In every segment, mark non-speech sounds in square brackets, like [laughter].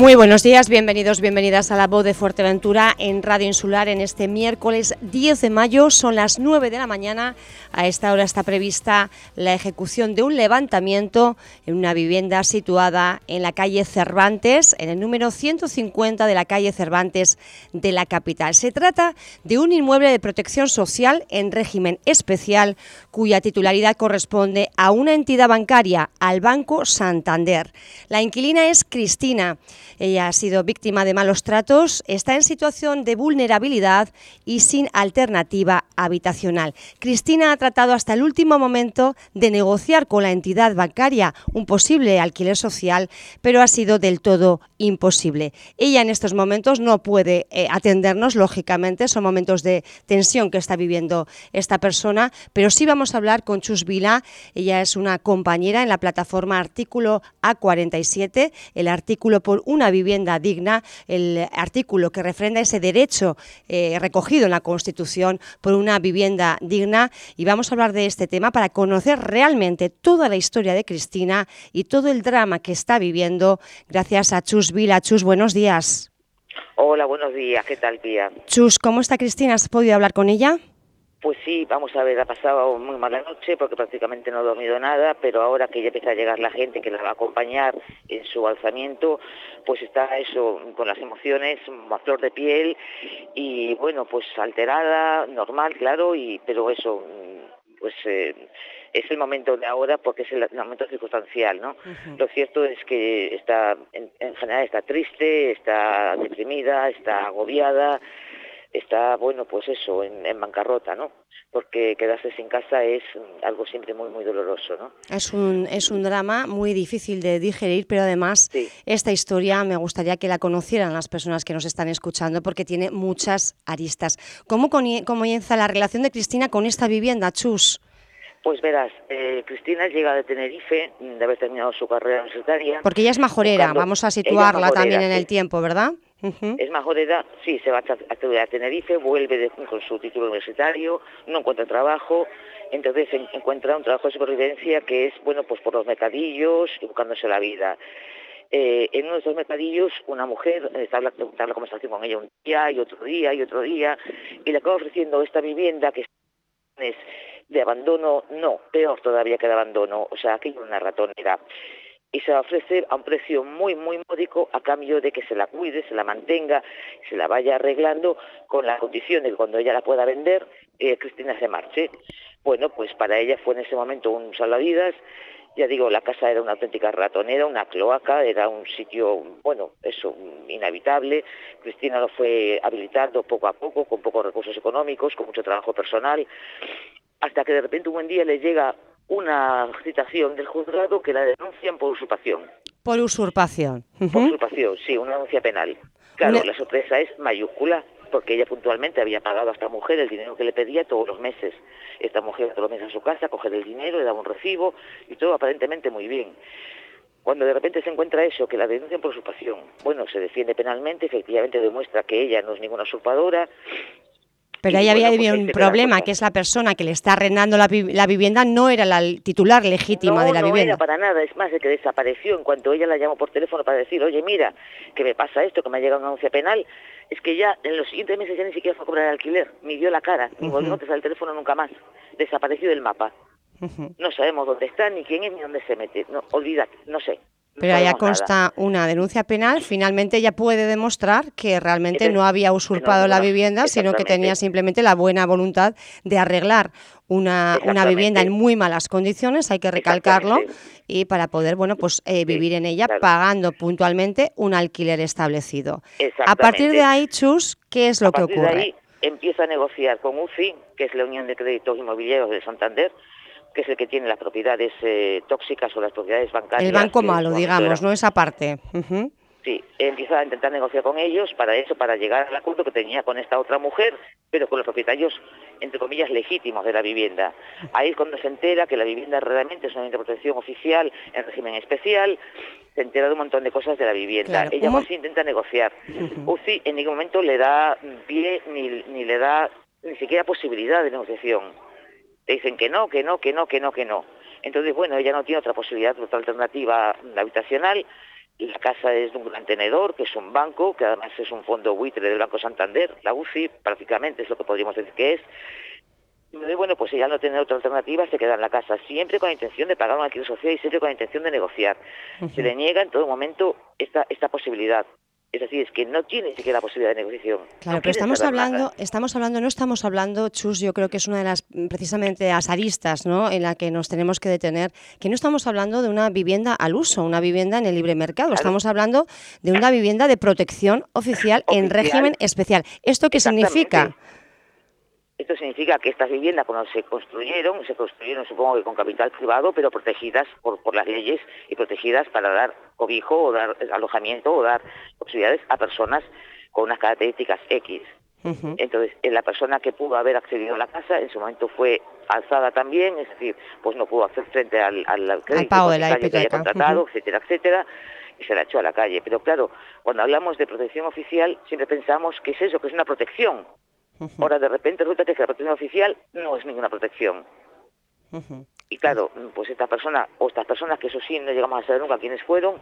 Muy buenos días, bienvenidos, bienvenidas a la voz de Fuerteventura en Radio Insular en este miércoles 10 de mayo, son las 9 de la mañana, a esta hora está prevista la ejecución de un levantamiento en una vivienda situada en la calle Cervantes, en el número 150 de la calle Cervantes de la capital. Se trata de un inmueble de protección social en régimen especial cuya titularidad corresponde a una entidad bancaria, al Banco Santander. La inquilina es Cristina. Ella ha sido víctima de malos tratos, está en situación de vulnerabilidad y sin alternativa habitacional. Cristina ha tratado hasta el último momento de negociar con la entidad bancaria un posible alquiler social, pero ha sido del todo imposible. Ella en estos momentos no puede eh, atendernos, lógicamente, son momentos de tensión que está viviendo esta persona, pero sí vamos a hablar con Chus Vila, ella es una compañera en la plataforma Artículo A47, el artículo por una vivienda digna, el artículo que refrenda ese derecho eh, recogido en la Constitución por una vivienda digna y vamos a hablar de este tema para conocer realmente toda la historia de Cristina y todo el drama que está viviendo gracias a Chus Vila. Chus, buenos días. Hola, buenos días. ¿Qué tal, tía? Chus, ¿cómo está Cristina? ¿Has podido hablar con ella? Pues sí, vamos a ver, ha pasado muy mala noche porque prácticamente no ha dormido nada, pero ahora que ya empieza a llegar la gente que la va a acompañar en su alzamiento, pues está eso, con las emociones a flor de piel y bueno, pues alterada, normal, claro, y pero eso, pues eh, es el momento de ahora porque es el, momento circunstancial, ¿no? Lo cierto es que está, en, en general está triste, está deprimida, está agobiada, está, bueno, pues eso, en, bancarrota, ¿no? Porque quedarse sin casa es algo siempre muy, muy doloroso, ¿no? Es un, es un drama muy difícil de digerir, pero además esta historia me gustaría que la conocieran las personas que nos están escuchando porque tiene muchas aristas. ¿Cómo comienza la relación de Cristina con esta vivienda, Chus? Pues verás, eh, Cristina llega de Tenerife, de haber terminado su carrera universitaria. Porque ella es majorera, vamos a situarla también en el tiempo, ¿verdad? Es edad, sí, se va a estudiar a Tenerife, vuelve con su título universitario, no encuentra trabajo, entonces encuentra un trabajo de supervivencia que es, bueno, pues por los mercadillos y buscándose la vida. Eh, en uno de esos mercadillos una mujer está hablando, la conversación con ella un día y otro día y otro día y le acaba ofreciendo esta vivienda que de abandono, no, peor todavía que de abandono, o sea, aquello una ratonera y se va a ofrecer a un precio muy, muy módico a cambio de que se la cuide, se la mantenga, se la vaya arreglando con la condición de que cuando ella la pueda vender, eh, Cristina se marche. Bueno, pues para ella fue en ese momento un salvavidas. Ya digo, la casa era una auténtica ratonera, una cloaca, era un sitio, bueno, eso, inhabitable. Cristina lo fue habilitando poco a poco, con pocos recursos económicos, con mucho trabajo personal, hasta que de repente un buen día le llega una citación del juzgado que la denuncian por usurpación. Por usurpación. Por usurpación, sí, una denuncia penal. Claro, la sorpresa es mayúscula, porque ella puntualmente había pagado a esta mujer el dinero que le pedía todos los meses. Esta mujer todos los meses a su casa, coge el dinero, le daba un recibo y todo aparentemente muy bien. Cuando de repente se encuentra eso, que la denuncian por usurpación, bueno, se defiende penalmente, efectivamente demuestra que ella no es ninguna usurpadora, pero ahí había pues un problema, que es la persona que le está arrendando la, vivienda no era la titular legítima de la vivienda. No, para nada, es más, de que desapareció en cuanto ella la llamó por teléfono para decir, oye, mira, que me pasa esto, que me ha llegado una anuncia penal, es que ya en los siguientes meses ya ni siquiera fue a cobrar el alquiler, ni dio la cara, ni volvió a contestar el teléfono nunca más, desapareció del mapa. No sabemos dónde está, ni quién es, ni dónde se mete, no, olvídate, no sé. Pero allá consta una denuncia penal, finalmente ella puede demostrar que realmente no había usurpado la vivienda, sino que tenía simplemente la buena voluntad de arreglar una, una vivienda en muy malas condiciones, hay que recalcarlo, y para poder bueno pues eh, vivir en ella pagando puntualmente un alquiler establecido. A partir de ahí, Chus, ¿qué es lo que ocurre? De ahí empieza a negociar con UCI, que es la Unión de Créditos Inmobiliarios de Santander, que es el que tiene las propiedades eh, tóxicas o las propiedades bancarias. El banco malo, digamos, ¿no? Esa parte. Sí, empieza a intentar negociar con ellos para eso, para llegar al acuerdo que tenía con esta otra mujer, pero con los propietarios, entre comillas, legítimos de la vivienda. Ahí es cuando se entera que la vivienda realmente es una protección oficial en régimen especial, se entera de un montón de cosas de la vivienda. Ella más intenta negociar. UCI en ningún momento le da pie ni, ni le da ni siquiera posibilidad de negociación dicen que no, que no, que no, que no, que no. Entonces, bueno, ella no tiene otra posibilidad, otra alternativa habitacional, la casa es de un gran tenedor, que es un banco, que además es un fondo buitre del Banco Santander, la UCI prácticamente es lo que podríamos decir que es. Y bueno, pues ella no tiene otra alternativa, se queda en la casa, siempre con la intención de pagar un alquiler social y siempre con la intención de negociar. Se le niega en todo momento esta, esta posibilidad. Es decir, es que no tiene ni siquiera la posibilidad de negociación. Claro, pero estamos hablando, estamos hablando, no estamos hablando, Chus, yo creo que es una de las precisamente las aristas ¿no? en la que nos tenemos que detener, que no estamos hablando de una vivienda al uso, una vivienda en el libre mercado, estamos hablando de una vivienda de protección oficial, en régimen especial. ¿Esto qué significa? Esto significa que estas viviendas cuando se construyeron, se construyeron supongo que con capital privado, pero protegidas por, por las leyes y protegidas para dar cobijo o dar alojamiento o dar posibilidades a personas con unas características X. Entonces, la persona que pudo haber accedido a la casa en su momento fue alzada también, es decir, pues no pudo hacer frente al, al, crédito pago de la que había contratado, etcétera, etcétera, y se la echó a la calle. Pero claro, cuando hablamos de protección oficial, siempre pensamos que es eso, que es una protección. Ahora de repente resulta que la protección oficial no es ninguna protección. Y claro, pues esta persona, o estas personas, que eso sí no llegamos a saber nunca quiénes fueron,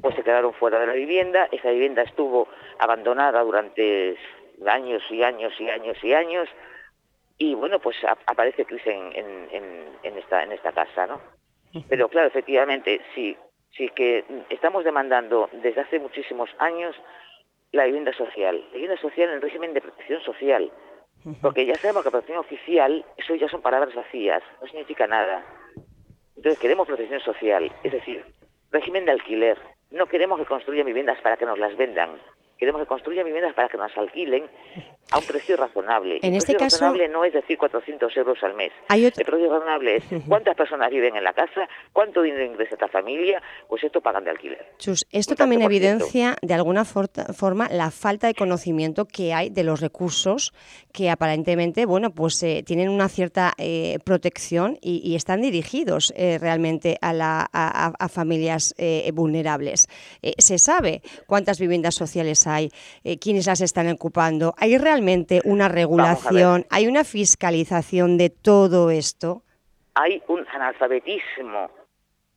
pues se quedaron fuera de la vivienda, esa vivienda estuvo abandonada durante años y años y años y años, y bueno, pues aparece crisis en, en, esta, en esta casa, ¿no? Pero claro, efectivamente, sí, sí que estamos demandando desde hace muchísimos años la vivienda social. La vivienda social en régimen de protección social. Porque ya sabemos que protección oficial, eso ya son palabras vacías, no significa nada. Entonces queremos protección social, es decir, régimen de alquiler. No queremos que construyan viviendas para que nos las vendan. Queremos que construyan viviendas para que nos alquilen a un precio razonable. En el este precio caso, razonable no es decir 400 euros al mes. El precio razonable es cuántas personas viven en la casa, cuánto dinero ingresa esta familia, pues esto pagan de alquiler. Chus, esto también evidencia de alguna forma la falta de conocimiento que hay de los recursos que aparentemente, bueno, pues eh, tienen una cierta eh, protección y, están dirigidos eh, realmente a, la, a familias vulnerables. se sabe cuántas viviendas sociales hay, quiénes las están ocupando. ¿Hay realmente una regulación, hay una fiscalización de todo esto? Hay un analfabetismo,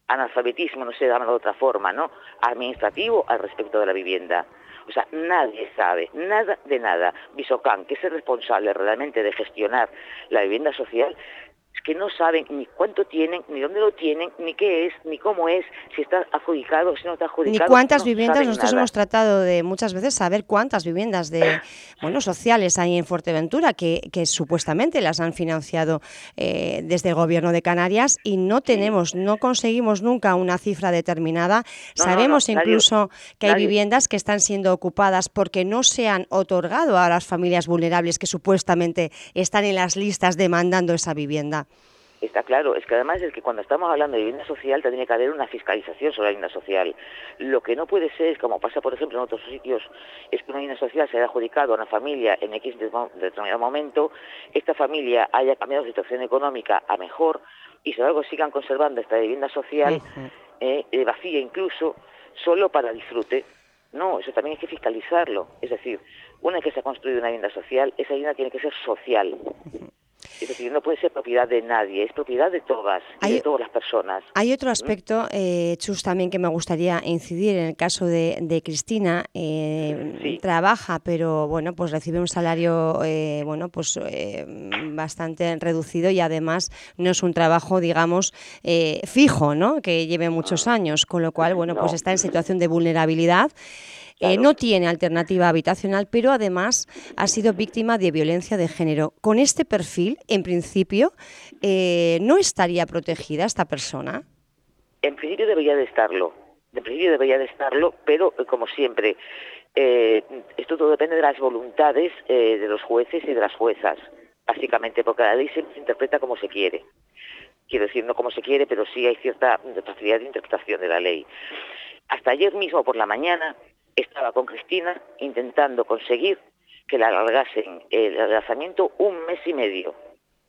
analfabetismo, no sé de otra forma, ¿no? Administrativo al respecto de la vivienda. O sea, nadie sabe, nada de nada. Bisocán, que es el responsable realmente de gestionar la vivienda social, que no saben ni cuánto tienen, ni dónde lo tienen, ni qué es, ni cómo es, si está adjudicado, si no está adjudicado. Ni cuántas viviendas, nosotros hemos tratado de muchas veces saber cuántas viviendas de [laughs] bueno sociales hay en Fuerteventura que, que supuestamente las han financiado eh, desde el gobierno de Canarias y no tenemos, no conseguimos nunca una cifra determinada. Sabemos incluso que hay viviendas que están siendo ocupadas porque no se han otorgado a las familias vulnerables que supuestamente están en las listas demandando esa vivienda. Está claro, es que además es que cuando estamos hablando de vivienda social tiene que haber una fiscalización sobre la vivienda social. Lo que no puede ser, como pasa por ejemplo en otros sitios, es que una vivienda social se haya adjudicado a una familia en X determinado momento, esta familia haya cambiado su situación económica a mejor y sin embargo sigan conservando esta vivienda social eh, eh, vacía incluso, solo para disfrute. No, eso también hay que fiscalizarlo. Es decir, una vez que se ha construido una vivienda social, esa vivienda tiene que ser social. Es decir, no puede ser propiedad de nadie, es propiedad de todas, de todas las personas. Hay otro aspecto, eh, Chus, también que me gustaría incidir en el caso de, Cristina. Eh, trabaja, pero bueno, pues recibe un salario eh, bueno, pues eh, bastante reducido y además no es un trabajo, digamos, fijo, ¿no? Que lleve muchos ah. años, con lo cual, bueno, pues está en situación de vulnerabilidad. Eh, no tiene alternativa habitacional, pero además ha sido víctima de violencia de género. Con este perfil, en principio, eh, ¿no estaría protegida esta persona? En principio debería de estarlo. En principio debería de estarlo, pero eh, como siempre, esto todo depende de las voluntades de los jueces y de las juezas, básicamente, porque la ley se interpreta como se quiere. Quiero decir, no como se quiere, pero sí hay cierta facilidad de interpretación de la ley. Hasta ayer mismo por la mañana estaba con Cristina intentando conseguir que le alargasen el lanzamiento un mes y medio,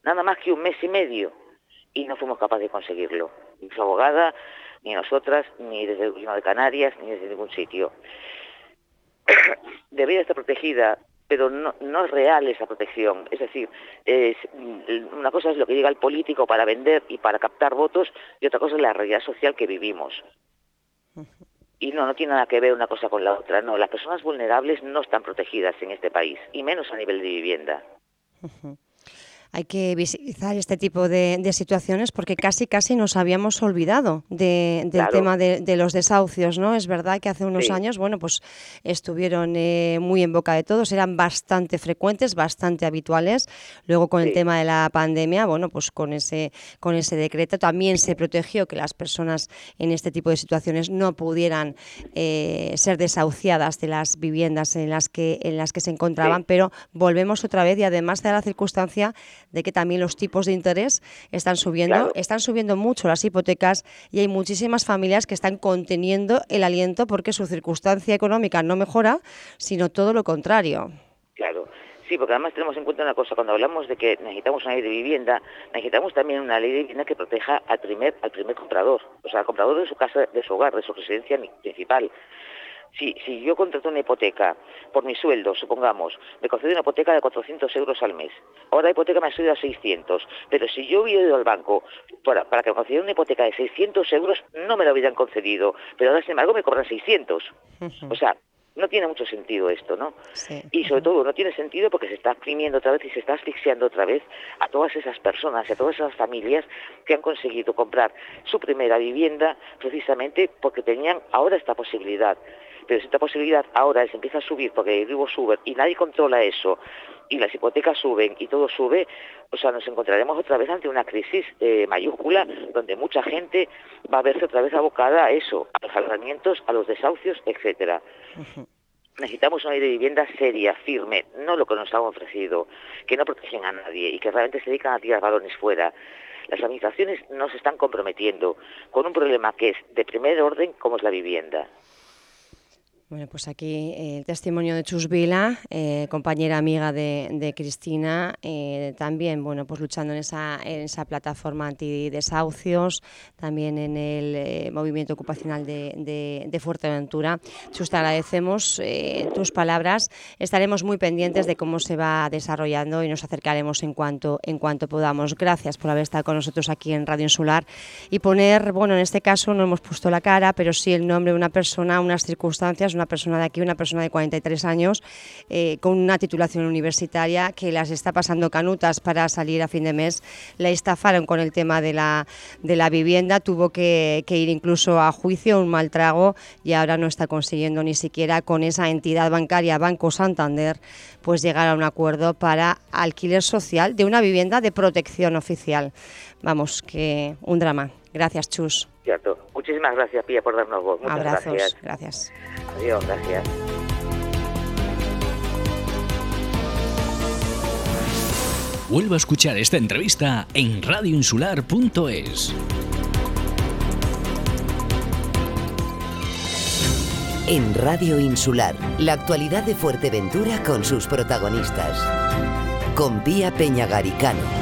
nada más que un mes y medio, y no fuimos capaces de conseguirlo, ni su abogada, ni nosotras, ni desde el gobierno de Canarias, ni desde ningún sitio. [coughs] Debería estar protegida, pero no, no es real esa protección. Es decir, es, una cosa es lo que diga el político para vender y para captar votos, y otra cosa es la realidad social que vivimos. Y no, no tiene nada que ver una cosa con la otra. No, las personas vulnerables no están protegidas en este país, y menos a nivel de vivienda [laughs] hay que visibilizar este tipo de, situaciones porque casi casi nos habíamos olvidado del tema de, los desahucios, ¿no? Es verdad que hace unos años, bueno, pues estuvieron eh, muy en boca de todos, eran bastante frecuentes, bastante habituales. Luego con el tema de la pandemia, bueno, pues con ese con ese decreto también se protegió que las personas en este tipo de situaciones no pudieran eh, ser desahuciadas de las viviendas en las que en las que se encontraban, pero volvemos otra vez y además de la circunstancia de que también los tipos de interés están subiendo, están subiendo mucho las hipotecas y hay muchísimas familias que están conteniendo el aliento porque su circunstancia económica no mejora, sino todo lo contrario. Claro. Sí, porque además tenemos en cuenta una cosa, cuando hablamos de que necesitamos una ley de vivienda, necesitamos también una ley de vivienda que proteja al primer, al primer comprador, o sea, al comprador de su casa, de su hogar, de su residencia principal. Si, si yo contrato una hipoteca por mi sueldo, supongamos, me concedo una hipoteca de 400 euros al mes. Ahora la hipoteca me ha subido a 600. Pero si yo hubiera ido al banco para, que me concediera una hipoteca de 600 euros, no me la hubieran concedido. Pero ahora, sin embargo, me cobran 600. O sea, no tiene mucho sentido esto, ¿no? Y sobre todo no tiene sentido porque se está exprimiendo otra vez y se está asfixiando otra vez a todas esas personas y a todas esas familias que han conseguido comprar su primera vivienda precisamente porque tenían ahora esta posibilidad pero si esta posibilidad ahora se empieza a subir porque el ribo sube y nadie controla eso y las hipotecas suben y todo sube, o sea, nos encontraremos otra vez ante una crisis eh, mayúscula donde mucha gente va a verse otra vez abocada a eso, a los alojamientos, a los desahucios, etcétera. Necesitamos una ley de vivienda seria, firme, no lo que nos han ofrecido, que no protegen a nadie y que realmente se dedican a tirar balones fuera. Las administraciones no se están comprometiendo con un problema que es de primer orden como es la vivienda. Bueno, pues aquí eh, el testimonio de Chus Vila, eh, compañera amiga de, Cristina, eh, también bueno, pues luchando en esa, en esa plataforma antidesahucios, también en el movimiento ocupacional de, de, Fuerteventura. Chus, te agradecemos tus palabras. Estaremos muy pendientes de cómo se va desarrollando y nos acercaremos en cuanto, en cuanto podamos. Gracias por haber estado con nosotros aquí en Radio Insular y poner, bueno, en este caso no hemos puesto la cara, pero sí el nombre de una persona, unas circunstancias, una persona de aquí, una persona de 43 años, eh, con una titulación universitaria que las está pasando canutas para salir a fin de mes. La estafaron con el tema de la, de la vivienda, tuvo que, ir incluso a juicio, un mal trago, y ahora no está consiguiendo ni siquiera con esa entidad bancaria, Banco Santander, pues llegar a un acuerdo para alquiler social de una vivienda de protección oficial. Vamos, que un drama. Gracias, Chus. Cierto. Muchísimas gracias, Pía, por darnos voz. Muchas Abrazos. gracias. Adiós, gracias. Vuelvo a escuchar esta entrevista en radioinsular.es. En Radio Insular, la actualidad de Fuerteventura con sus protagonistas. Con Pía Peñagaricano.